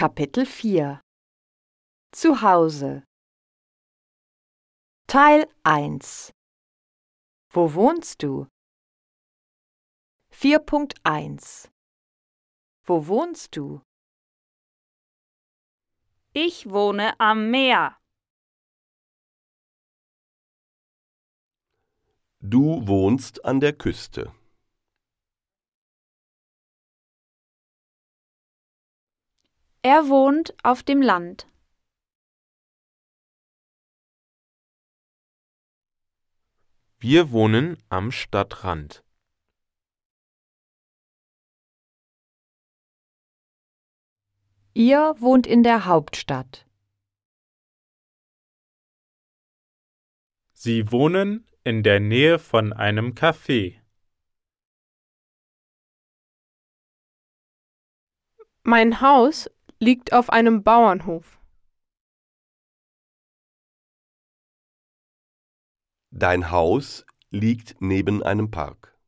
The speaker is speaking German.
Kapitel 4 Zu Hause Teil 1 Wo wohnst du? 4.1 Wo wohnst du? Ich wohne am Meer. Du wohnst an der Küste. Er wohnt auf dem Land. Wir wohnen am Stadtrand. Ihr wohnt in der Hauptstadt. Sie wohnen in der Nähe von einem Café. Mein Haus liegt auf einem Bauernhof. Dein Haus liegt neben einem Park.